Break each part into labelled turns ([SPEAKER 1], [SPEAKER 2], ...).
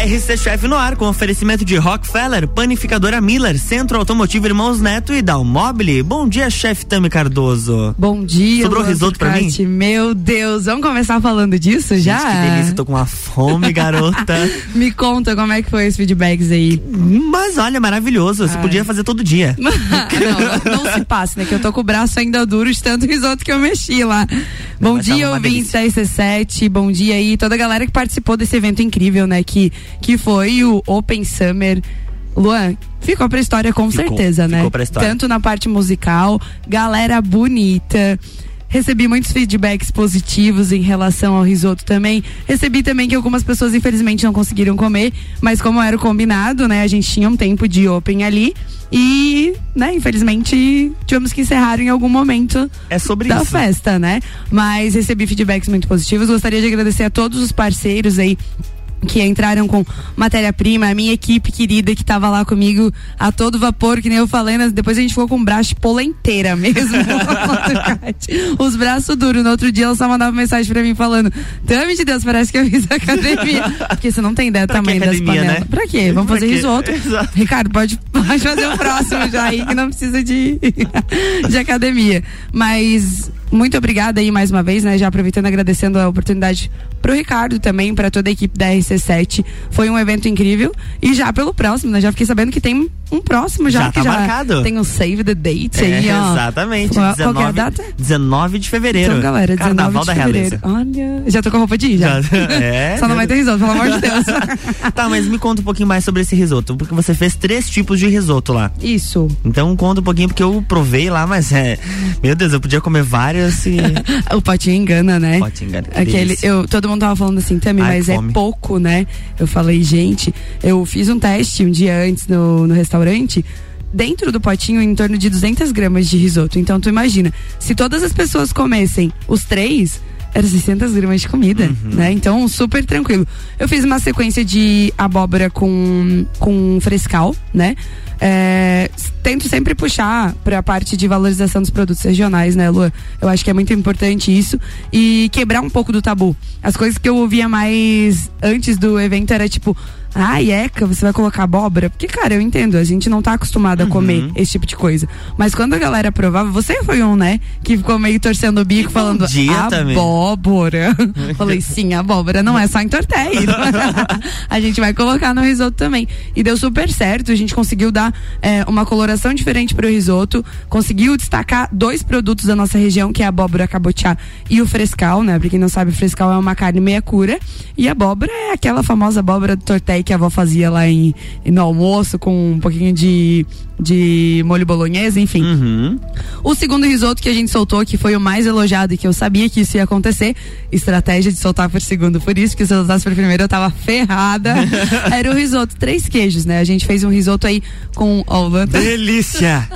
[SPEAKER 1] RC Chef no ar com oferecimento de Rockefeller, Panificadora Miller, Centro Automotivo Irmãos Neto e Dalmobile. Bom dia, chefe Tami Cardoso.
[SPEAKER 2] Bom dia.
[SPEAKER 1] Sobrou risoto pra mim?
[SPEAKER 2] Meu Deus, vamos começar falando disso já?
[SPEAKER 1] Gente, que delícia, tô com uma fome, garota.
[SPEAKER 2] Me conta como é que foi os feedbacks aí.
[SPEAKER 1] Mas olha, maravilhoso, você Ai. podia fazer todo dia.
[SPEAKER 2] não, não se passe, né, que eu tô com o braço ainda duro de tanto risoto que eu mexi lá. Bom dia, ouvintes da IC7, bom dia aí, toda a galera que participou desse evento incrível, né, que que foi o Open Summer. Luan, ficou pra história com ficou, certeza, né?
[SPEAKER 1] Ficou pra história.
[SPEAKER 2] Tanto na parte musical, galera bonita. Recebi muitos feedbacks positivos em relação ao risoto também. Recebi também que algumas pessoas infelizmente não conseguiram comer, mas como era o combinado, né, a gente tinha um tempo de open ali e, né, infelizmente tivemos que encerrar em algum momento
[SPEAKER 1] é sobre
[SPEAKER 2] da
[SPEAKER 1] isso.
[SPEAKER 2] festa, né? Mas recebi feedbacks muito positivos. Gostaria de agradecer a todos os parceiros aí que entraram com matéria-prima, a minha equipe querida que estava lá comigo a todo vapor, que nem eu falei, depois a gente ficou com o braço polenteira mesmo. Os braços duros. No outro dia ela só mandava mensagem pra mim falando: Tame de Deus, parece que eu fiz academia. Porque você não tem ideia do tamanho das panelas. Né? Pra quê? Vamos fazer risoto. Ricardo, pode, pode fazer o próximo já aí, que não precisa de, de academia. Mas muito obrigada aí mais uma vez, né? Já aproveitando agradecendo a oportunidade pro Ricardo também, para toda a equipe da RC7. Foi um evento incrível. E já pelo próximo, né? Já fiquei sabendo que tem um próximo já,
[SPEAKER 1] já
[SPEAKER 2] que tá
[SPEAKER 1] já marcado.
[SPEAKER 2] tem um save the date é, aí, ó.
[SPEAKER 1] Exatamente.
[SPEAKER 2] Qual, 19, qual é a data?
[SPEAKER 1] 19 de fevereiro.
[SPEAKER 2] Então, galera, 19
[SPEAKER 1] Carnaval
[SPEAKER 2] de fevereiro. Olha, já tô com a roupa de ir, já. já é, Só não vai ter risoto, pelo amor de Deus.
[SPEAKER 1] tá, mas me conta um pouquinho mais sobre esse risoto, porque você fez três tipos de risoto lá.
[SPEAKER 2] Isso.
[SPEAKER 1] Então conta um pouquinho, porque eu provei lá, mas é, meu Deus, eu podia comer vários e...
[SPEAKER 2] o potinho engana, né?
[SPEAKER 1] O potinho engana.
[SPEAKER 2] Aquele, eu, todo mundo tava falando assim também, mas é pouco, né? Eu falei, gente, eu fiz um teste um dia antes no, no restaurante, dentro do potinho em torno de 200 gramas de risoto. Então tu imagina, se todas as pessoas comessem os três, era 600 gramas de comida, uhum. né? Então, super tranquilo. Eu fiz uma sequência de abóbora com, com frescal, né? É, tento sempre puxar para a parte de valorização dos produtos regionais, né, Lu? Eu acho que é muito importante isso e quebrar um pouco do tabu. As coisas que eu ouvia mais antes do evento era tipo, ah, eca, você vai colocar abóbora? Porque, cara, eu entendo, a gente não tá acostumado a uhum. comer esse tipo de coisa. Mas quando a galera provava, você foi um, né? Que ficou meio torcendo o bico, falando abóbora. Falei, sim, abóbora não é só em tortelha. a gente vai colocar no risoto também. E deu super certo, a gente conseguiu dar é, uma coloração diferente pro risoto, conseguiu destacar dois produtos da nossa região, que é a abóbora cabotiá e o frescal, né? Pra quem não sabe, o frescal é uma carne meia cura. E a abóbora é aquela famosa abóbora do que a avó fazia lá em, no almoço com um pouquinho de, de molho bolonhesa, enfim.
[SPEAKER 1] Uhum.
[SPEAKER 2] O segundo risoto que a gente soltou, que foi o mais elogiado e que eu sabia que isso ia acontecer, estratégia de soltar por segundo, por isso que se eu soltasse por primeiro eu tava ferrada, era o risoto três queijos, né? A gente fez um risoto aí com ó,
[SPEAKER 1] Delícia!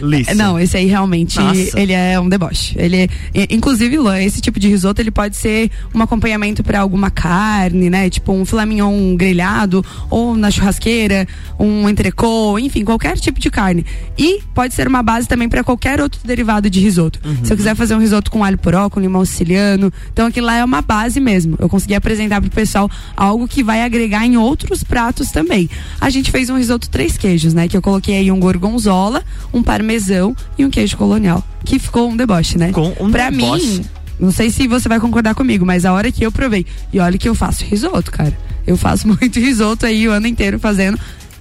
[SPEAKER 1] Delícia!
[SPEAKER 2] Não, esse aí realmente, Nossa. ele é um deboche. Ele é, inclusive, esse tipo de risoto, ele pode ser um acompanhamento para alguma carne, né? Tipo um filé mignon grelhado ou na churrasqueira, um entrecô, enfim, qualquer tipo de carne. E pode ser uma base também para qualquer outro derivado de risoto. Uhum. Se eu quiser fazer um risoto com alho poró, com limão siciliano, então aquilo lá é uma base mesmo. Eu consegui apresentar pro pessoal algo que vai agregar em outros pratos também. A gente fez um risoto três queijos, né? Que eu coloquei aí um gorgonzola, um parmesão e um queijo colonial. Que ficou um deboche, né?
[SPEAKER 1] Com um
[SPEAKER 2] pra
[SPEAKER 1] deboche.
[SPEAKER 2] mim, não sei se você vai concordar comigo, mas a hora que eu provei, e olha que eu faço risoto, cara. Eu faço muito risoto aí o ano inteiro fazendo.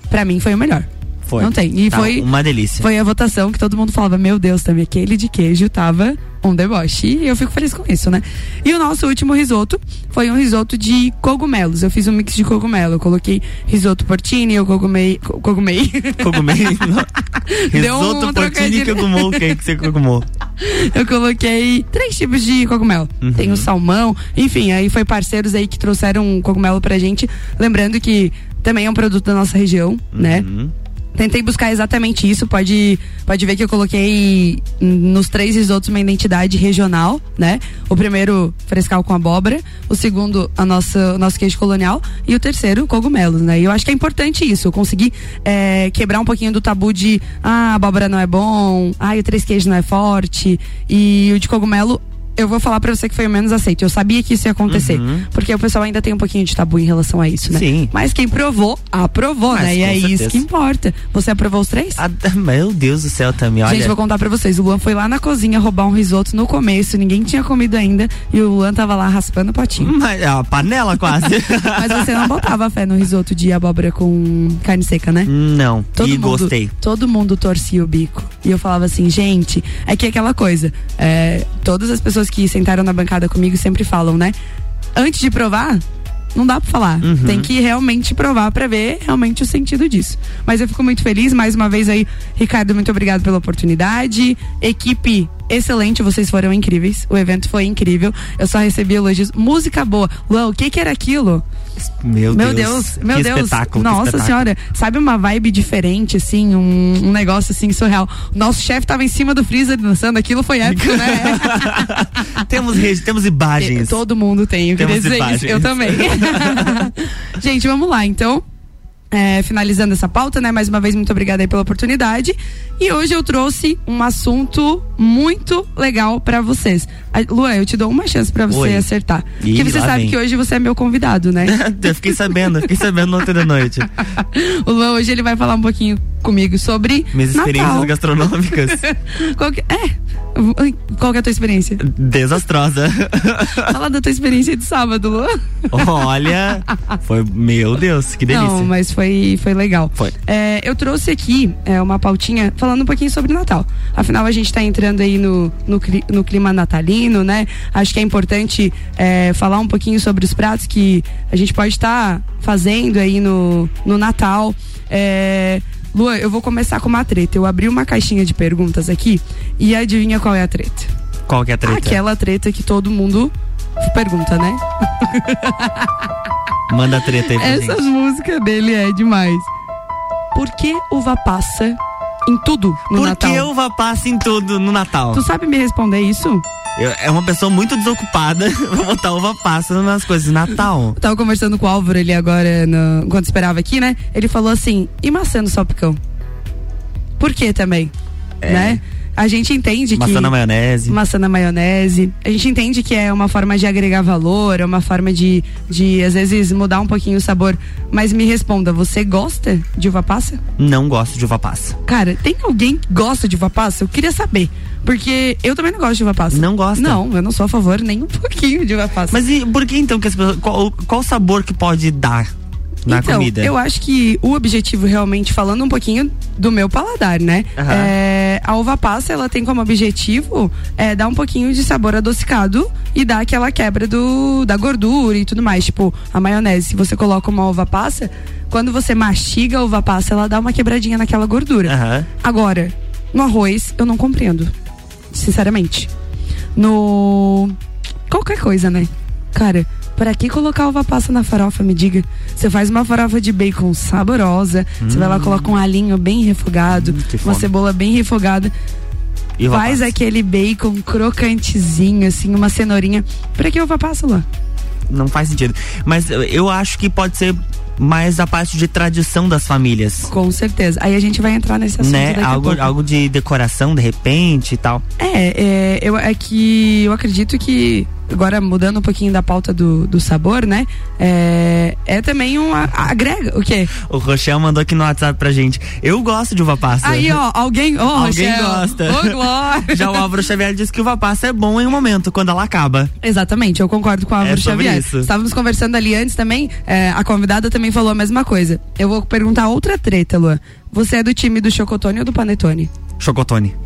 [SPEAKER 2] Pra mim foi o melhor.
[SPEAKER 1] Foi.
[SPEAKER 2] Não tem. E
[SPEAKER 1] tá
[SPEAKER 2] foi
[SPEAKER 1] uma delícia.
[SPEAKER 2] Foi a votação que todo mundo falava: Meu Deus, também aquele de queijo tava um deboche. E eu fico feliz com isso, né? E o nosso último risoto foi um risoto de cogumelos. Eu fiz um mix de cogumelo. Eu coloquei risoto portini, eu cogumei. Cogumei.
[SPEAKER 1] Cogumei? risoto um portini e cogumou. O que, que você cogumou?
[SPEAKER 2] Eu coloquei três tipos de cogumelo. Uhum. Tem o salmão, enfim, aí foi parceiros aí que trouxeram um cogumelo pra gente. Lembrando que também é um produto da nossa região, né? uhum. né? Tentei buscar exatamente isso. Pode, pode ver que eu coloquei nos três risotos uma identidade regional, né? O primeiro, frescal com abóbora. O segundo, a nossa, o nosso queijo colonial. E o terceiro, cogumelos, né? E eu acho que é importante isso. Eu consegui é, quebrar um pouquinho do tabu de, ah, abóbora não é bom, ah, o três queijos não é forte. E o de cogumelo eu vou falar pra você que foi o menos aceito. Eu sabia que isso ia acontecer. Uhum. Porque o pessoal ainda tem um pouquinho de tabu em relação a isso, né?
[SPEAKER 1] Sim.
[SPEAKER 2] Mas quem provou, aprovou, Mas, né? E é certeza. isso que importa. Você aprovou os três?
[SPEAKER 1] Ah, meu Deus do céu, também. Olha.
[SPEAKER 2] Gente, vou contar pra vocês. O Luan foi lá na cozinha roubar um risoto no começo, ninguém tinha comido ainda. E o Luan tava lá raspando o potinho.
[SPEAKER 1] Mas, é uma panela quase.
[SPEAKER 2] Mas você não botava fé no risoto de abóbora com carne seca, né?
[SPEAKER 1] Não.
[SPEAKER 2] Todo
[SPEAKER 1] e
[SPEAKER 2] mundo,
[SPEAKER 1] gostei.
[SPEAKER 2] Todo mundo torcia o bico. E eu falava assim, gente, é que é aquela coisa. É, todas as pessoas que sentaram na bancada comigo sempre falam, né? Antes de provar, não dá pra falar. Uhum. Tem que realmente provar para ver realmente o sentido disso. Mas eu fico muito feliz, mais uma vez aí, Ricardo, muito obrigado pela oportunidade. Equipe excelente, vocês foram incríveis. O evento foi incrível. Eu só recebi elogios. Música boa. Uau, o que que era aquilo?
[SPEAKER 1] Meu, meu Deus,
[SPEAKER 2] meu Deus.
[SPEAKER 1] Espetáculo,
[SPEAKER 2] Nossa
[SPEAKER 1] espetáculo.
[SPEAKER 2] senhora, sabe uma vibe diferente, assim, um, um negócio assim surreal. Nosso chefe tava em cima do freezer dançando, aquilo foi épico, né?
[SPEAKER 1] temos temos imagens.
[SPEAKER 2] Todo mundo tem, eu queria dizer imagens. isso. Eu também. Gente, vamos lá, então. É, finalizando essa pauta, né? Mais uma vez, muito obrigada aí pela oportunidade. E hoje eu trouxe um assunto muito legal para vocês. Luan, eu te dou uma chance para você Oi. acertar. Ih, porque você sabe vem. que hoje você é meu convidado, né?
[SPEAKER 1] eu fiquei sabendo, fiquei sabendo ontem da noite.
[SPEAKER 2] o Luan hoje ele vai falar um pouquinho comigo sobre
[SPEAKER 1] minhas experiências
[SPEAKER 2] Natal.
[SPEAKER 1] gastronômicas.
[SPEAKER 2] Que, é, qual que é a tua experiência?
[SPEAKER 1] Desastrosa.
[SPEAKER 2] Fala da tua experiência de sábado, Luan.
[SPEAKER 1] Olha, foi, meu Deus, que delícia.
[SPEAKER 2] Não, mas foi, foi legal.
[SPEAKER 1] Foi.
[SPEAKER 2] É, eu trouxe aqui é, uma pautinha falando um pouquinho sobre Natal. Afinal, a gente está entrando aí no, no, no, clima natalino, né? Acho que é importante é, falar um pouquinho sobre os pratos que a gente pode estar tá fazendo aí no, no Natal. É, Luan, eu vou começar com uma treta. Eu abri uma caixinha de perguntas aqui e adivinha qual é a treta?
[SPEAKER 1] Qual que é a treta?
[SPEAKER 2] Aquela treta que todo mundo pergunta, né?
[SPEAKER 1] Manda a treta aí pra
[SPEAKER 2] Essa
[SPEAKER 1] gente.
[SPEAKER 2] música dele é demais. Por que uva passa em tudo no
[SPEAKER 1] Por
[SPEAKER 2] Natal?
[SPEAKER 1] Por que uva passa em tudo no Natal?
[SPEAKER 2] Tu sabe me responder isso?
[SPEAKER 1] Eu, é uma pessoa muito desocupada. Vou botar uva passa nas coisas. Natal.
[SPEAKER 2] Eu tava conversando com o Álvaro ele agora, no, enquanto esperava aqui, né? Ele falou assim: e maçã no salpicão? Por que também? É. Né? A gente entende
[SPEAKER 1] maçã
[SPEAKER 2] que.
[SPEAKER 1] Maçã na maionese.
[SPEAKER 2] Maçã na maionese. A gente entende que é uma forma de agregar valor, é uma forma de, de às vezes, mudar um pouquinho o sabor. Mas me responda, você gosta de uva passa?
[SPEAKER 1] Não gosto de uva passa.
[SPEAKER 2] Cara, tem alguém que gosta de uva passa? Eu queria saber. Porque eu também não gosto de uva passa.
[SPEAKER 1] Não gosta?
[SPEAKER 2] Não, eu não sou a favor nem um pouquinho de uva passa.
[SPEAKER 1] Mas e por que então que as pessoas. Qual, qual sabor que pode dar? na
[SPEAKER 2] então,
[SPEAKER 1] comida?
[SPEAKER 2] Eu acho que o objetivo, realmente, falando um pouquinho do meu paladar, né?
[SPEAKER 1] Uhum.
[SPEAKER 2] É, a uva passa, ela tem como objetivo é, dar um pouquinho de sabor adocicado e dar aquela quebra do, da gordura e tudo mais. Tipo, a maionese, se você coloca uma uva passa, quando você mastiga a uva passa, ela dá uma quebradinha naquela gordura.
[SPEAKER 1] Uhum.
[SPEAKER 2] Agora, no arroz, eu não compreendo. Sinceramente. No. Qualquer coisa, né? Cara, para que colocar uva passa na farofa, me diga? Você faz uma farofa de bacon saborosa, você hum. vai lá coloca um alinho bem refogado, hum, uma cebola bem refogada. E faz passa? aquele bacon crocantezinho, assim, uma cenourinha. Pra que uva passa lá?
[SPEAKER 1] Não faz sentido. Mas eu acho que pode ser mais a parte de tradição das famílias.
[SPEAKER 2] Com certeza. Aí a gente vai entrar nesse assunto.
[SPEAKER 1] Né? algo, algo de decoração, de repente e tal.
[SPEAKER 2] É, é, eu, é que eu acredito que agora mudando um pouquinho da pauta do, do sabor, né? É, é também um agrega, o quê?
[SPEAKER 1] O Rochelle mandou aqui no WhatsApp pra gente. Eu gosto de uva passa.
[SPEAKER 2] Aí, ó, alguém, oh,
[SPEAKER 1] alguém gosta.
[SPEAKER 2] Ô, Glória.
[SPEAKER 1] Já o Álvaro Xavier disse que uva passa é bom em um momento, quando ela acaba.
[SPEAKER 2] Exatamente, eu concordo com o Álvaro
[SPEAKER 1] é
[SPEAKER 2] Xavier.
[SPEAKER 1] Isso.
[SPEAKER 2] Estávamos conversando ali antes também, é, a convidada também falou a mesma coisa. Eu vou perguntar outra treta, Luan. Você é do time do Chocotone ou do Panetone?
[SPEAKER 1] Chocotone.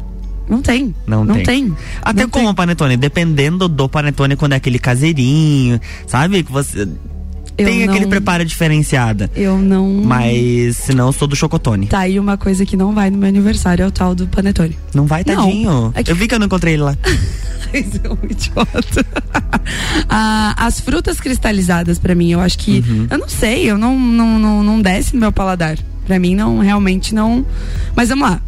[SPEAKER 2] Não tem.
[SPEAKER 1] Não,
[SPEAKER 2] não
[SPEAKER 1] tem.
[SPEAKER 2] tem.
[SPEAKER 1] Até
[SPEAKER 2] não
[SPEAKER 1] como
[SPEAKER 2] tem.
[SPEAKER 1] panetone, dependendo do panetone quando é aquele caseirinho, sabe? Que você
[SPEAKER 2] eu
[SPEAKER 1] tem
[SPEAKER 2] não,
[SPEAKER 1] aquele preparo diferenciada.
[SPEAKER 2] Eu não.
[SPEAKER 1] Mas se não, sou do chocotone.
[SPEAKER 2] Tá aí uma coisa que não vai no meu aniversário, é o tal do panetone.
[SPEAKER 1] Não vai, tadinho.
[SPEAKER 2] Não, é que...
[SPEAKER 1] Eu vi que eu não encontrei ele lá.
[SPEAKER 2] é um idiota. ah, as frutas cristalizadas, para mim, eu acho que.
[SPEAKER 1] Uhum.
[SPEAKER 2] Eu não sei, eu não, não, não, não desce no meu paladar. Pra mim, não, realmente não. Mas vamos lá.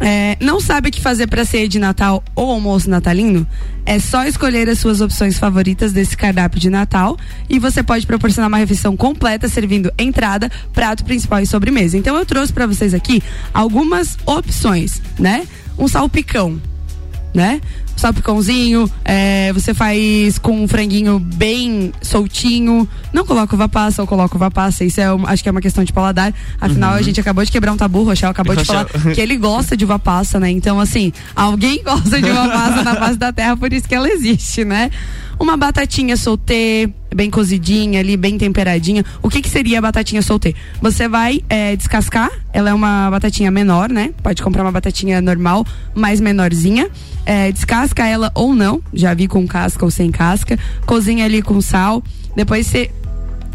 [SPEAKER 2] É, não sabe o que fazer para ceia de Natal ou almoço natalino? É só escolher as suas opções favoritas desse cardápio de Natal e você pode proporcionar uma refeição completa servindo entrada, prato principal e sobremesa. Então eu trouxe para vocês aqui algumas opções, né? Um salpicão, né? salpicãozinho, é, você faz com um franguinho bem soltinho. Não coloca uva passa ou coloca uva passa, isso é, acho que é uma questão de paladar. Afinal, uhum. a gente acabou de quebrar um tabu, o Rochelle acabou de falar que ele gosta de uva passa, né? Então, assim, alguém gosta de uva passa na face da terra, por isso que ela existe, né? Uma batatinha soltê, bem cozidinha ali, bem temperadinha. O que que seria a batatinha soltê? Você vai é, descascar, ela é uma batatinha menor, né? Pode comprar uma batatinha normal, mais menorzinha. É, descasca ela ou não, já vi com casca ou sem casca. Cozinha ali com sal. Depois você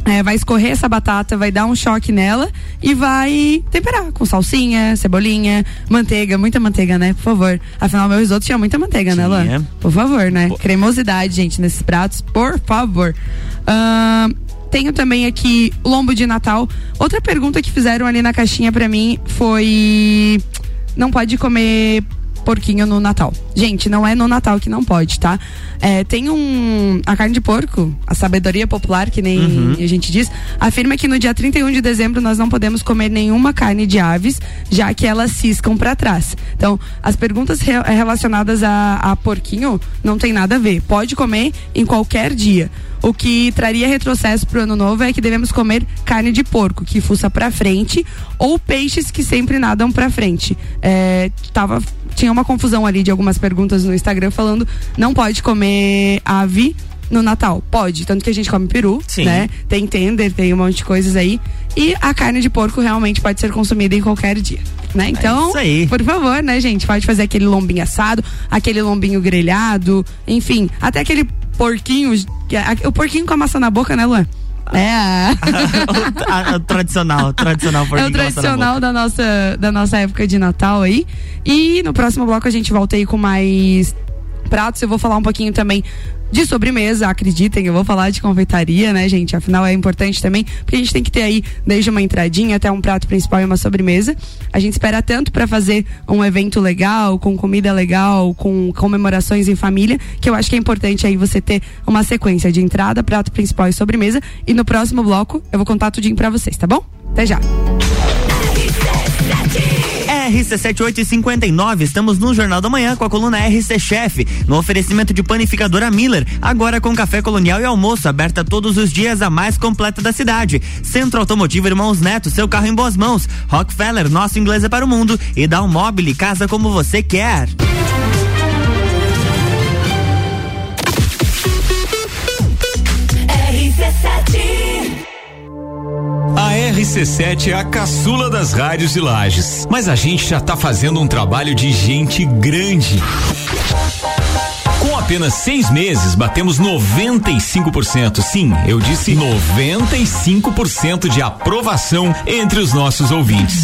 [SPEAKER 2] é, vai escorrer essa batata, vai dar um choque nela e vai temperar com salsinha, cebolinha, manteiga, muita manteiga, né? Por favor. Afinal, meu risoto tinha muita manteiga, né, Luan? Por favor, né? Pô. Cremosidade, gente, nesses pratos, por favor. Uh, tenho também aqui lombo de Natal. Outra pergunta que fizeram ali na caixinha para mim foi: não pode comer porquinho no Natal. Gente, não é no Natal que não pode, tá? É, tem um. A carne de porco, a sabedoria popular, que nem uhum. a gente diz, afirma que no dia 31 de dezembro nós não podemos comer nenhuma carne de aves, já que elas ciscam para trás. Então, as perguntas re relacionadas a, a porquinho não tem nada a ver. Pode comer em qualquer dia. O que traria retrocesso pro ano novo é que devemos comer carne de porco, que fuça para frente, ou peixes que sempre nadam para frente. É, tava tinha uma confusão ali de algumas perguntas no Instagram falando não pode comer ave no Natal. Pode, tanto que a gente come peru, Sim. né? Tem tender, tem um monte de coisas aí. E a carne de porco realmente pode ser consumida em qualquer dia. Né? É então, é por favor, né, gente? Pode fazer aquele lombinho assado, aquele lombinho grelhado, enfim, até aquele porquinho, o porquinho com a maçã na boca, né, Luan? É.
[SPEAKER 1] o, tradicional, tradicional
[SPEAKER 2] É o tradicional da nossa, da nossa época de Natal aí. E no próximo bloco a gente volta aí com mais pratos. Eu vou falar um pouquinho também de sobremesa, acreditem, eu vou falar de confeitaria, né, gente? Afinal é importante também, porque a gente tem que ter aí desde uma entradinha até um prato principal e uma sobremesa. A gente espera tanto para fazer um evento legal, com comida legal, com comemorações em família, que eu acho que é importante aí você ter uma sequência de entrada, prato principal e sobremesa. E no próximo bloco eu vou contar tudinho para vocês, tá bom? Até já.
[SPEAKER 1] RC7859, estamos no Jornal da Manhã com a coluna RC Chef, no oferecimento de panificadora Miller, agora com café colonial e almoço, aberta todos os dias, a mais completa da cidade. Centro Automotivo Irmãos Neto, seu carro em boas mãos. Rockefeller, nosso inglês é para o mundo. E dá um mobile, casa como você quer.
[SPEAKER 3] RC7 é a caçula das rádios de Lages, mas a gente já tá fazendo um trabalho de gente grande. Com apenas seis meses, batemos 95%. Sim, eu disse 95% de aprovação entre os nossos ouvintes.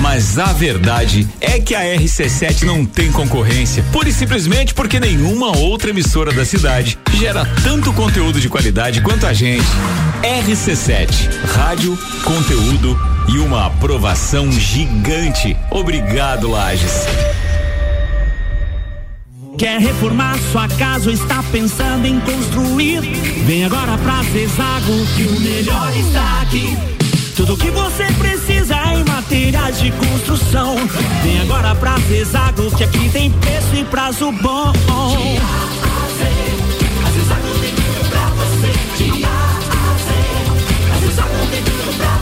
[SPEAKER 3] Mas a verdade é que a RC7 não tem concorrência, pura e simplesmente porque nenhuma outra emissora da cidade gera tanto conteúdo de qualidade quanto a gente. RC7, rádio, conteúdo e uma aprovação gigante. Obrigado, Lages.
[SPEAKER 4] Quer reformar sua casa ou está pensando em construir? Vem agora pra Zezago que o melhor está aqui. Tudo que você precisa em materiais de construção. Vem agora pra Zezago que aqui tem preço e prazo bom.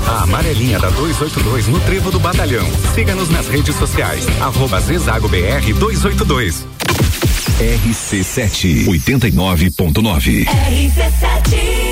[SPEAKER 5] A amarelinha da 282 no Trevo do Batalhão. Siga-nos nas redes sociais. Arroba Zezago BR 282.
[SPEAKER 3] RC7 89.9.
[SPEAKER 6] RC7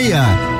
[SPEAKER 6] meia.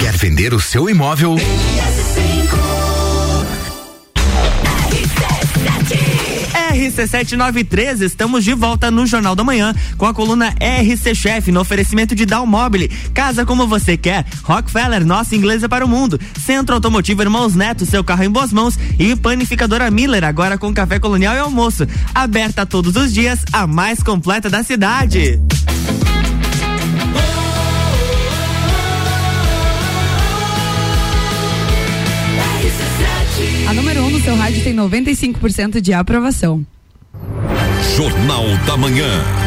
[SPEAKER 6] Quer vender o seu imóvel?
[SPEAKER 1] RC793, estamos de volta no Jornal da Manhã com a coluna RC Chef no oferecimento de Dalmobile. Casa como você quer. Rockefeller, nossa inglesa para o mundo. Centro Automotivo Irmãos Neto, seu carro em boas mãos. E panificadora Miller, agora com café colonial e almoço. Aberta todos os dias, a mais completa da cidade.
[SPEAKER 2] Seu rádio tem 95% de aprovação.
[SPEAKER 3] Jornal da Manhã.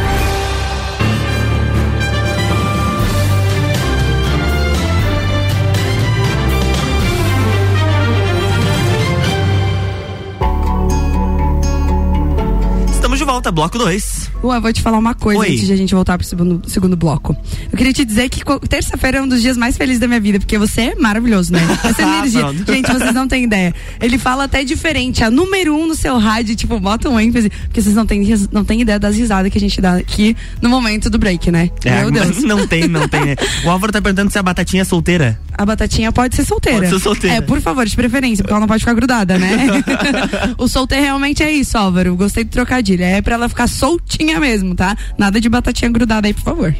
[SPEAKER 1] de volta, bloco 2.
[SPEAKER 2] Ué, vou te falar uma coisa Oi. antes de a gente voltar pro segundo, segundo bloco. Eu queria te dizer que terça-feira é um dos dias mais felizes da minha vida, porque você é maravilhoso, né? Essa energia. gente, vocês não têm ideia. Ele fala até diferente, a número um no seu rádio, tipo, bota um ênfase, porque vocês não têm, não têm ideia das risadas que a gente dá aqui no momento do break, né?
[SPEAKER 1] É, Meu Deus. Não tem, não tem, né? O Álvaro tá perguntando se a batatinha é solteira.
[SPEAKER 2] A batatinha pode ser solteira.
[SPEAKER 1] Pode ser solteira.
[SPEAKER 2] É, por favor, de preferência, porque ela não pode ficar grudada, né? o solteiro realmente é isso, Álvaro. Gostei do trocadilho. É pra ela ficar soltinha mesmo, tá? Nada de batatinha grudada aí, por favor.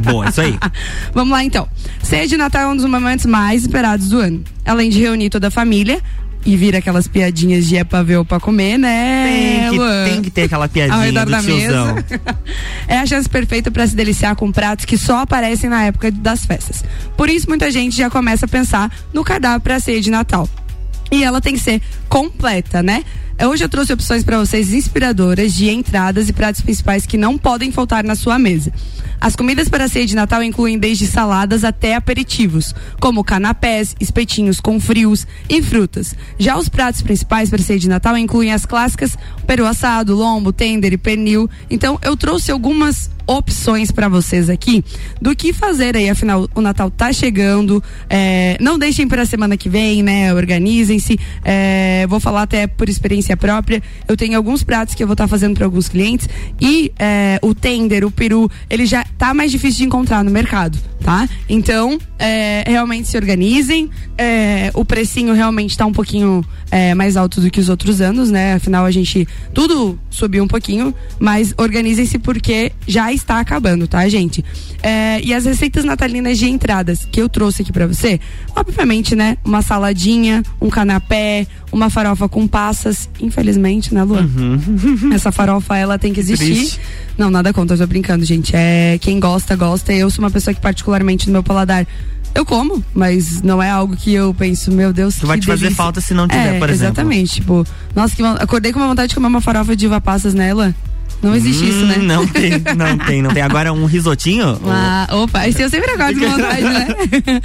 [SPEAKER 1] Bom, é isso aí.
[SPEAKER 2] Vamos lá então. Ceia de Natal é um dos momentos mais esperados do ano. Além de reunir toda a família, e vira aquelas piadinhas de é pra ver ou pra comer,
[SPEAKER 1] né? Tem que, tem que ter aquela piadinha Ao redor da tiozão. mesa.
[SPEAKER 2] é a chance perfeita para se deliciar com pratos que só aparecem na época das festas. Por isso, muita gente já começa a pensar no cardápio pra ceia de Natal. E ela tem que ser completa, né? Hoje eu trouxe opções para vocês inspiradoras de entradas e pratos principais que não podem faltar na sua mesa. As comidas para a ceia de Natal incluem desde saladas até aperitivos, como canapés, espetinhos com frios e frutas. Já os pratos principais para a ceia de Natal incluem as clássicas peru assado, lombo, tender e pernil. Então eu trouxe algumas opções para vocês aqui do que fazer aí, afinal o Natal tá chegando, é, não deixem para a semana que vem, né? Organizem-se. É, vou falar até por experiência própria. Eu tenho alguns pratos que eu vou estar tá fazendo para alguns clientes e é, o tender, o peru, ele já tá mais difícil de encontrar no mercado, tá? Então, é, realmente se organizem. É, o precinho realmente está um pouquinho é, mais alto do que os outros anos, né? Afinal, a gente tudo subiu um pouquinho, mas organizem-se porque já está acabando, tá, gente? É, e as receitas natalinas de entradas que eu trouxe aqui para você, obviamente, né? Uma saladinha, um canapé, uma farofa com passas, infelizmente, né, Lu? Uhum. Essa farofa, ela tem que existir. Triste. Não, nada contra, eu tô brincando, gente. É, quem gosta, gosta. Eu sou uma pessoa que, particularmente, no meu paladar, eu como, mas não é algo que eu penso, meu Deus,
[SPEAKER 1] que vai te delícia. fazer falta se não tiver,
[SPEAKER 2] é,
[SPEAKER 1] por exemplo.
[SPEAKER 2] Exatamente, tipo, nossa, que acordei com uma vontade de comer uma farofa de uva passas nela. Não existe hum, isso, né?
[SPEAKER 1] Não tem, não tem, não tem. Agora um risotinho?
[SPEAKER 2] Ah, opa, esse eu sempre acordo com vontade, né?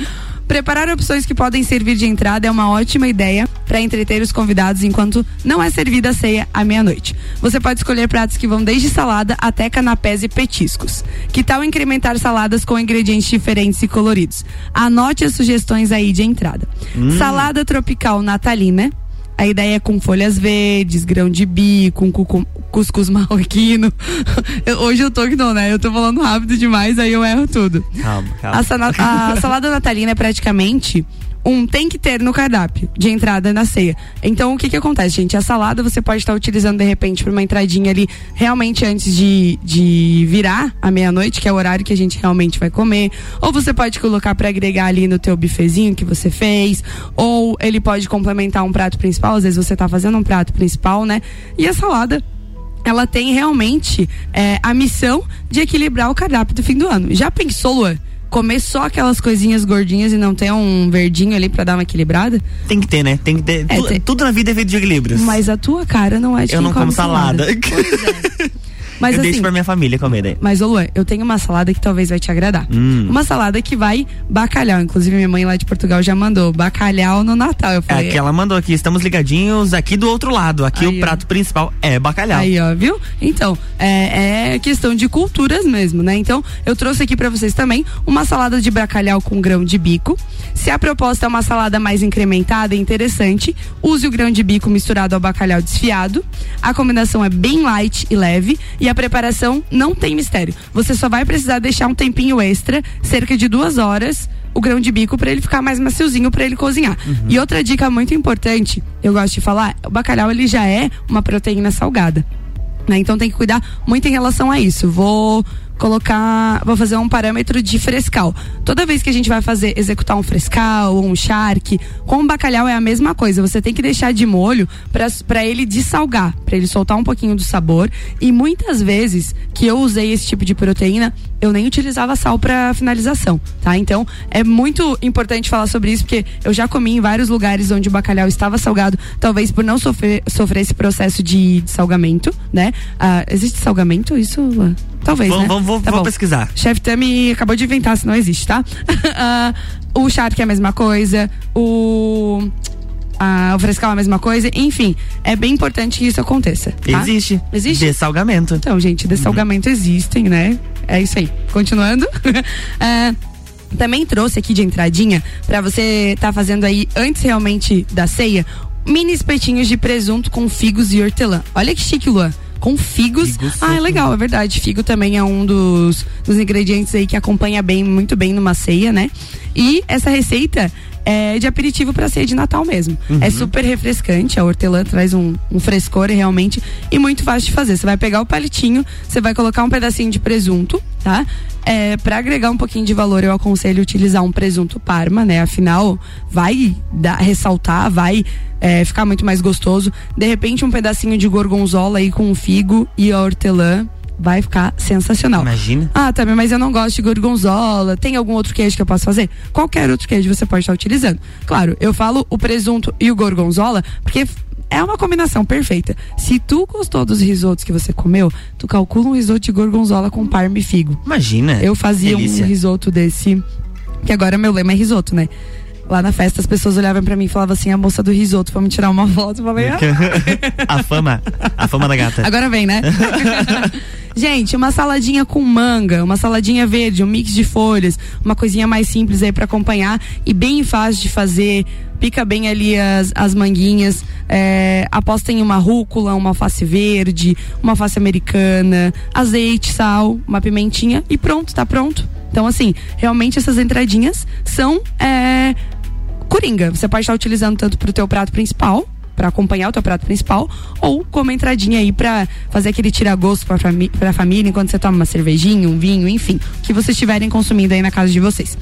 [SPEAKER 2] Preparar opções que podem servir de entrada é uma ótima ideia para entreter os convidados enquanto não é servida a ceia à meia-noite. Você pode escolher pratos que vão desde salada até canapés e petiscos. Que tal incrementar saladas com ingredientes diferentes e coloridos? Anote as sugestões aí de entrada. Hum. Salada tropical natalina a ideia é com folhas verdes, grão de bico, com cuscuz marroquino. Eu, hoje eu tô que não, né? Eu tô falando rápido demais, aí eu erro tudo.
[SPEAKER 1] Calma, calma.
[SPEAKER 2] A, a salada natalina é praticamente um tem que ter no cardápio de entrada na ceia. Então o que que acontece, gente? A salada você pode estar utilizando de repente para uma entradinha ali realmente antes de, de virar a meia-noite, que é o horário que a gente realmente vai comer. Ou você pode colocar para agregar ali no teu bifezinho que você fez. Ou ele pode complementar um prato principal. Às vezes você está fazendo um prato principal, né? E a salada ela tem realmente é, a missão de equilibrar o cardápio do fim do ano. Já pensou, Luan? comer só aquelas coisinhas gordinhas e não ter um verdinho ali para dar uma equilibrada?
[SPEAKER 1] Tem que ter, né? Tem que ter. É, tu, tem... Tudo na vida é feito de equilíbrios.
[SPEAKER 2] Mas a tua cara não é de
[SPEAKER 1] Eu não como salada.
[SPEAKER 2] salada. Pois é. Mas,
[SPEAKER 1] eu
[SPEAKER 2] assim,
[SPEAKER 1] deixo pra minha família comer daí.
[SPEAKER 2] Mas, ô Luan, eu tenho uma salada que talvez vai te agradar.
[SPEAKER 1] Hum.
[SPEAKER 2] Uma salada que vai bacalhau. Inclusive, minha mãe lá de Portugal já mandou bacalhau no Natal. Eu falei,
[SPEAKER 1] é que ela mandou aqui, estamos ligadinhos aqui do outro lado. Aqui aí, o prato ó. principal é bacalhau.
[SPEAKER 2] Aí, ó, viu? Então, é, é, questão de culturas mesmo, né? Então, eu trouxe aqui para vocês também uma salada de bacalhau com grão de bico. Se a proposta é uma salada mais incrementada e interessante, use o grão de bico misturado ao bacalhau desfiado. A combinação é bem light e leve e a preparação não tem mistério. Você só vai precisar deixar um tempinho extra, cerca de duas horas, o grão de bico para ele ficar mais maciozinho para ele cozinhar. Uhum. E outra dica muito importante, eu gosto de falar, o bacalhau ele já é uma proteína salgada. Né? Então tem que cuidar muito em relação a isso. Vou colocar, vou fazer um parâmetro de frescal. Toda vez que a gente vai fazer, executar um frescal ou um charque, com o bacalhau é a mesma coisa. Você tem que deixar de molho para ele dessalgar, para ele soltar um pouquinho do sabor. E muitas vezes que eu usei esse tipo de proteína, eu nem utilizava sal para finalização, tá? Então é muito importante falar sobre isso porque eu já comi em vários lugares onde o bacalhau estava salgado, talvez por não sofrer, sofrer esse processo de, de salgamento, né? Ah, existe salgamento? Isso Talvez,
[SPEAKER 1] vamos,
[SPEAKER 2] né?
[SPEAKER 1] Vamos, vamos, tá vamos pesquisar.
[SPEAKER 2] Chef Tami acabou de inventar, se não existe, tá? uh, o charque é a mesma coisa, o o frescal é a mesma coisa, enfim, é bem importante que isso aconteça. Tá?
[SPEAKER 1] Existe. Existe. Dessalgamento.
[SPEAKER 2] Então, gente, dessalgamento uhum. existem, né? É isso aí. Continuando. uh, também trouxe aqui de entradinha para você tá fazendo aí antes realmente da ceia mini espetinhos de presunto com figos e hortelã. Olha que chique, Luan com figos. figos ah, é legal, é verdade. Figo também é um dos, dos ingredientes aí que acompanha bem, muito bem numa ceia, né? E essa receita é de aperitivo para ceia de Natal mesmo. Uhum. É super refrescante, a hortelã traz um, um, frescor realmente e muito fácil de fazer. Você vai pegar o palitinho, você vai colocar um pedacinho de presunto, tá? É, para agregar um pouquinho de valor, eu aconselho utilizar um presunto parma, né? Afinal, vai dar, ressaltar, vai é, ficar muito mais gostoso. De repente, um pedacinho de gorgonzola aí com o figo e a hortelã vai ficar sensacional.
[SPEAKER 1] Imagina.
[SPEAKER 2] Ah, também, mas eu não gosto de gorgonzola. Tem algum outro queijo que eu posso fazer? Qualquer outro queijo você pode estar utilizando. Claro, eu falo o presunto e o gorgonzola porque é uma combinação perfeita. Se tu gostou dos risotos que você comeu, tu calcula um risoto de gorgonzola com parma e figo.
[SPEAKER 1] Imagina.
[SPEAKER 2] Eu fazia delícia. um risoto desse, que agora meu lema é risoto, né? lá na festa as pessoas olhavam para mim e falavam assim, a moça do risoto, pra me tirar uma foto. Eu falei, ah.
[SPEAKER 1] a fama, a fama da gata.
[SPEAKER 2] Agora vem, né? Gente, uma saladinha com manga, uma saladinha verde, um mix de folhas, uma coisinha mais simples aí para acompanhar e bem fácil de fazer. Pica bem ali as, as manguinhas, é, aposta em uma rúcula, uma face verde, uma face americana, azeite, sal, uma pimentinha e pronto, tá pronto. Então, assim, realmente essas entradinhas são é, coringa. Você pode estar utilizando tanto para o teu prato principal, para acompanhar o teu prato principal, ou como entradinha aí para fazer aquele tira-gosto para a família enquanto você toma uma cervejinha, um vinho, enfim, que vocês estiverem consumindo aí na casa de vocês.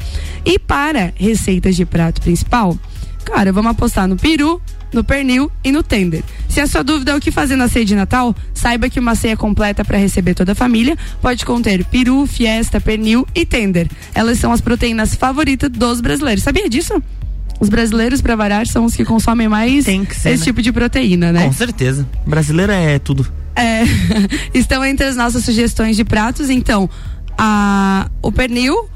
[SPEAKER 2] E para receitas de prato principal, cara, vamos apostar no peru, no pernil e no tender. Se a sua dúvida é o que fazer na ceia de Natal, saiba que uma ceia completa para receber toda a família pode conter peru, fiesta, pernil e tender. Elas são as proteínas favoritas dos brasileiros. Sabia disso? Os brasileiros, para variar, são os que consomem mais ser, esse né? tipo de proteína, né?
[SPEAKER 1] Com certeza. Brasileiro é tudo.
[SPEAKER 2] É, estão entre as nossas sugestões de pratos, então, a, o pernil,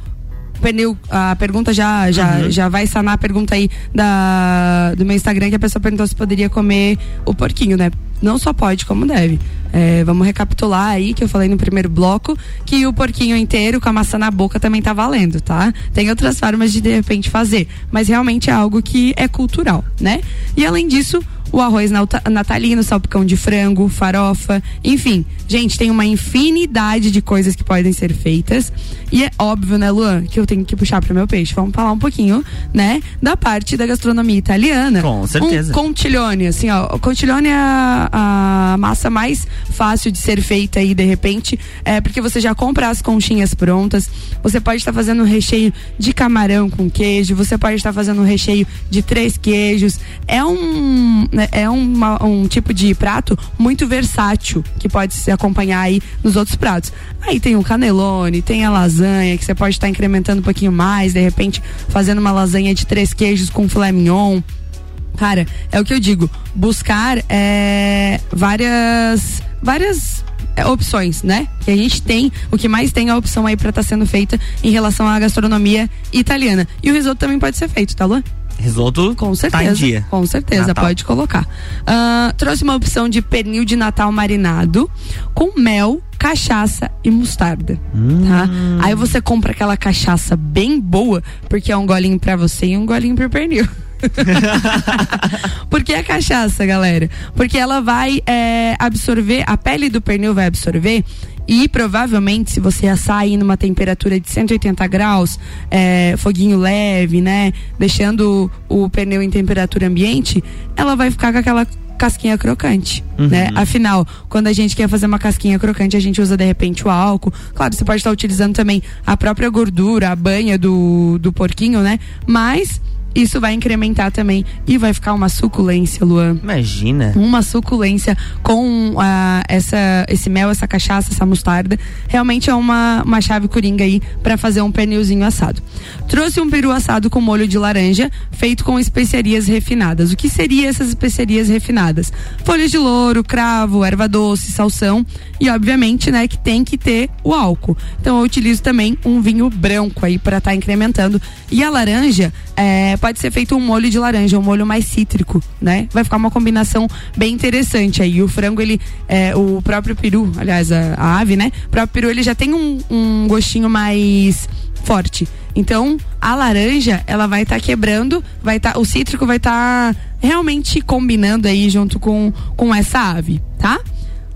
[SPEAKER 2] pernil, a pergunta já, já, uhum. já vai sanar a pergunta aí da, do meu Instagram que a pessoa perguntou se poderia comer o porquinho, né? Não só pode, como deve. É, vamos recapitular aí que eu falei no primeiro bloco que o porquinho inteiro com a maçã na boca também tá valendo, tá? Tem outras formas de de repente fazer, mas realmente é algo que é cultural, né? E além disso, o arroz natalino, salpicão de frango, farofa, enfim. Gente, tem uma infinidade de coisas que podem ser feitas. E é óbvio, né, Luan, que eu tenho que puxar para meu peixe. Vamos falar um pouquinho, né, da parte da gastronomia italiana.
[SPEAKER 1] Com certeza.
[SPEAKER 2] Um contiglione, assim, ó. O contiglione é a, a massa mais fácil de ser feita aí, de repente, é porque você já compra as conchinhas prontas. Você pode estar fazendo um recheio de camarão com queijo. Você pode estar fazendo um recheio de três queijos. É um, né, é uma, um tipo de prato muito versátil que pode se acompanhar aí nos outros pratos. Aí tem o canelone, tem a lasanha, que você pode estar incrementando um pouquinho mais, de repente fazendo uma lasanha de três queijos com filé mignon. Cara, é o que eu digo, buscar é, várias várias é, opções, né? Que a gente tem, o que mais tem é a opção aí para estar tá sendo feita em relação à gastronomia italiana. E o risoto também pode ser feito, tá, Luan?
[SPEAKER 1] Risoto
[SPEAKER 2] com certeza, tá em dia. Com certeza, Natal. pode colocar. Uh, trouxe uma opção de pernil de Natal marinado com mel, cachaça e mostarda, hum. tá? Aí você compra aquela cachaça bem boa, porque é um golinho para você e um golinho pro pernil. Por que a cachaça, galera? Porque ela vai é, absorver, a pele do pernil vai absorver e provavelmente, se você assar aí numa temperatura de 180 graus, é, foguinho leve, né? Deixando o pneu em temperatura ambiente, ela vai ficar com aquela casquinha crocante, uhum. né? Afinal, quando a gente quer fazer uma casquinha crocante, a gente usa de repente o álcool. Claro, você pode estar utilizando também a própria gordura, a banha do, do porquinho, né? Mas isso vai incrementar também e vai ficar uma suculência, Luan.
[SPEAKER 1] Imagina.
[SPEAKER 2] Uma suculência com uh, essa, esse mel, essa cachaça, essa mostarda. Realmente é uma, uma chave coringa aí para fazer um pernilzinho assado. Trouxe um peru assado com molho de laranja, feito com especiarias refinadas. O que seria essas especiarias refinadas? Folhas de louro, cravo, erva doce, salsão e obviamente, né, que tem que ter o álcool. Então eu utilizo também um vinho branco aí para estar tá incrementando. E a laranja é, pode ser feito um molho de laranja, um molho mais cítrico, né? Vai ficar uma combinação bem interessante aí. O frango, ele, é, o próprio peru, aliás, a, a, ave, né? O próprio peru, ele já tem um, um gostinho mais forte. Então, a laranja, ela vai estar tá quebrando, vai tá, o cítrico vai estar tá realmente combinando aí junto com, com essa ave, tá?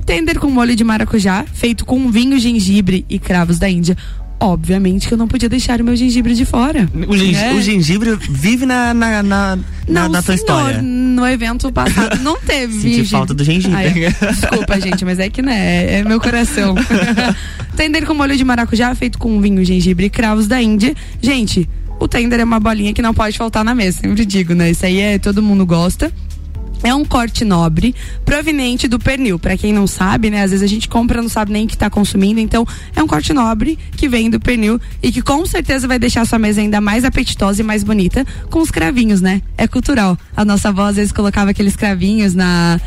[SPEAKER 2] Tender com molho de maracujá, feito com vinho, gengibre e cravos da Índia obviamente que eu não podia deixar o meu gengibre de fora.
[SPEAKER 1] O, é. o gengibre vive na, na, na, não, na tua história.
[SPEAKER 2] No evento passado não teve.
[SPEAKER 1] Senti falta do gengibre. Ai,
[SPEAKER 2] desculpa, gente, mas é que né, é meu coração. tender com molho de maracujá feito com vinho, gengibre e cravos da Índia. Gente, o tender é uma bolinha que não pode faltar na mesa, sempre digo, né? Isso aí é todo mundo gosta é um corte nobre proveniente do pernil. Para quem não sabe, né, às vezes a gente compra não sabe nem que está consumindo, então é um corte nobre que vem do pernil e que com certeza vai deixar a sua mesa ainda mais apetitosa e mais bonita com os cravinhos, né? É cultural. A nossa avó às vezes colocava aqueles cravinhos na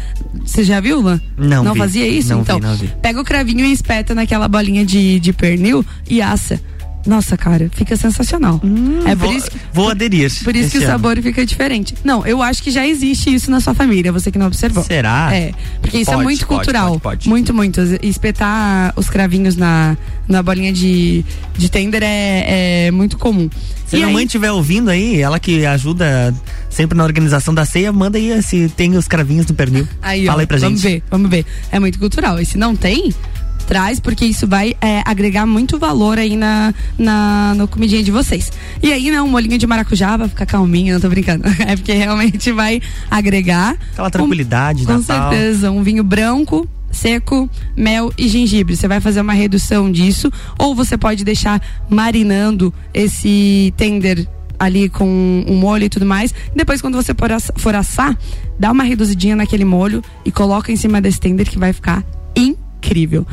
[SPEAKER 2] Você já viu, Lã?
[SPEAKER 1] Não.
[SPEAKER 2] Não
[SPEAKER 1] vi.
[SPEAKER 2] fazia isso?
[SPEAKER 1] Não
[SPEAKER 2] então,
[SPEAKER 1] vi, não vi.
[SPEAKER 2] pega o cravinho e espeta naquela bolinha de, de pernil e assa nossa, cara, fica sensacional.
[SPEAKER 1] Hum, é por vou, isso que,
[SPEAKER 2] vou
[SPEAKER 1] aderir.
[SPEAKER 2] Por isso que ano. o sabor fica diferente. Não, eu acho que já existe isso na sua família, você que não observou.
[SPEAKER 1] Será?
[SPEAKER 2] É, porque isso
[SPEAKER 1] pode,
[SPEAKER 2] é muito
[SPEAKER 1] pode,
[SPEAKER 2] cultural.
[SPEAKER 1] Pode, pode,
[SPEAKER 2] muito, muito. Espetar os cravinhos na, na bolinha de, de tender é, é muito comum.
[SPEAKER 1] Se a mãe estiver ouvindo aí, ela que ajuda sempre na organização da ceia, manda aí se tem os cravinhos do pernil. Aí, Fala ó, aí pra gente.
[SPEAKER 2] Vamos ver, vamos ver. É muito cultural. E se não tem, traz, porque isso vai é, agregar muito valor aí na, na no comidinha de vocês. E aí, né, um molinho de maracujá vai ficar calminho, não tô brincando. É porque realmente vai agregar.
[SPEAKER 1] Aquela tranquilidade,
[SPEAKER 2] um, Com
[SPEAKER 1] Natal.
[SPEAKER 2] certeza. Um vinho branco, seco, mel e gengibre. Você vai fazer uma redução disso, ou você pode deixar marinando esse tender ali com um molho e tudo mais. Depois, quando você for assar, dá uma reduzidinha naquele molho e coloca em cima desse tender que vai ficar incrível incrível.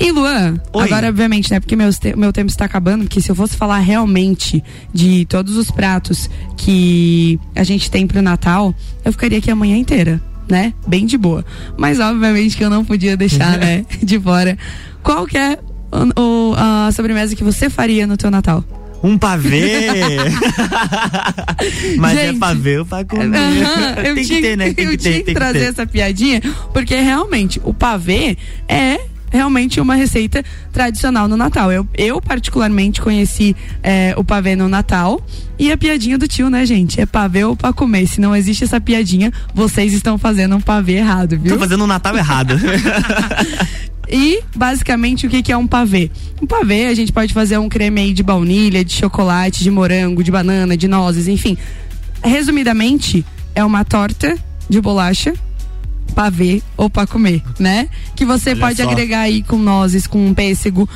[SPEAKER 2] E Luan, Oi. agora obviamente, né, porque meu, meu tempo está acabando, que se eu fosse falar realmente de todos os pratos que a gente tem pro Natal, eu ficaria aqui a manhã inteira, né? Bem de boa. Mas obviamente que eu não podia deixar, né, de fora. Qual que é o, a sobremesa que você faria no teu Natal?
[SPEAKER 1] Um pavê! Mas é Gente, é pavê pra comer. Uh
[SPEAKER 2] -huh, tem tinha, que ter, né? Tem eu que ter, tinha que trazer essa piadinha, porque realmente o pavê é realmente uma receita tradicional no Natal. Eu, eu particularmente conheci é, o pavê no Natal e a piadinha do tio, né, gente? É pavê ou pra comer. Se não existe essa piadinha, vocês estão fazendo um pavê errado, viu?
[SPEAKER 1] Estão fazendo um Natal errado.
[SPEAKER 2] E, basicamente, o que, que é um pavê? Um pavê, a gente pode fazer um creme aí de baunilha, de chocolate, de morango, de banana, de nozes, enfim. Resumidamente, é uma torta de bolacha pavê ou para comer, né? Que você Olha pode só. agregar aí com nozes, com pêssego,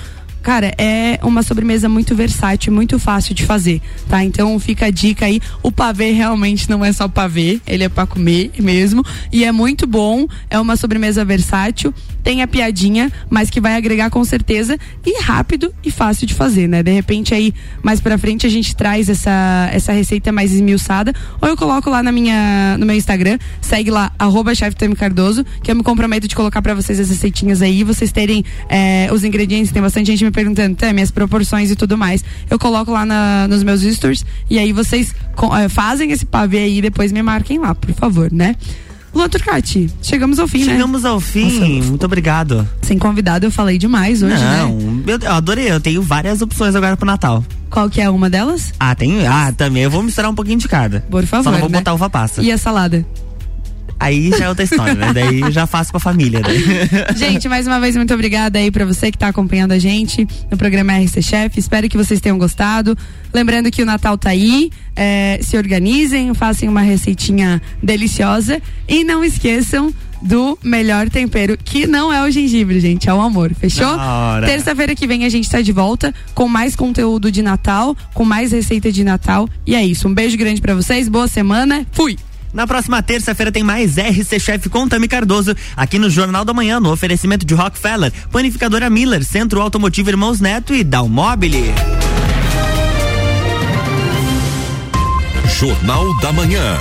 [SPEAKER 2] Cara, é uma sobremesa muito versátil, muito fácil de fazer, tá? Então fica a dica aí. O pavê realmente não é só pavê, ele é para comer mesmo. E é muito bom, é uma sobremesa versátil, tem a piadinha, mas que vai agregar com certeza e rápido e fácil de fazer, né? De repente aí, mais pra frente, a gente traz essa, essa receita mais esmiuçada. Ou eu coloco lá na minha, no meu Instagram, segue lá, arroba Cardoso, que eu me comprometo de colocar para vocês as receitinhas aí, vocês terem é, os ingredientes, tem bastante gente me perguntando, tá, minhas proporções e tudo mais. Eu coloco lá na, nos meus stories e aí vocês é, fazem esse pavê aí e depois me marquem lá, por favor, né? Luan Turcati, chegamos ao fim,
[SPEAKER 1] chegamos
[SPEAKER 2] né?
[SPEAKER 1] Chegamos ao fim, Nossa, muito obrigado.
[SPEAKER 2] Sem convidado eu falei demais hoje,
[SPEAKER 1] Não,
[SPEAKER 2] né?
[SPEAKER 1] Eu, eu adorei, eu tenho várias opções agora pro Natal.
[SPEAKER 2] Qual que é uma delas?
[SPEAKER 1] Ah, tem, ah, também eu vou misturar um pouquinho de cada.
[SPEAKER 2] Por favor, Só
[SPEAKER 1] não vou
[SPEAKER 2] né?
[SPEAKER 1] botar uva passa.
[SPEAKER 2] E a salada?
[SPEAKER 1] Aí já é outra história, né? Daí eu já faço com a família. Né?
[SPEAKER 2] Gente, mais uma vez, muito obrigada aí pra você que tá acompanhando a gente no programa RC Chef. Espero que vocês tenham gostado. Lembrando que o Natal tá aí. É, se organizem, façam uma receitinha deliciosa e não esqueçam do melhor tempero, que não é o gengibre, gente, é o amor. Fechou? Terça-feira que vem a gente tá de volta com mais conteúdo de Natal, com mais receita de Natal. E é isso. Um beijo grande para vocês, boa semana. Fui!
[SPEAKER 1] Na próxima terça-feira tem mais RC Chef com Tami Cardoso, aqui no Jornal da Manhã, no oferecimento de Rockefeller, Panificadora Miller, Centro Automotivo Irmãos Neto e Dalmobile.
[SPEAKER 7] Jornal da Manhã.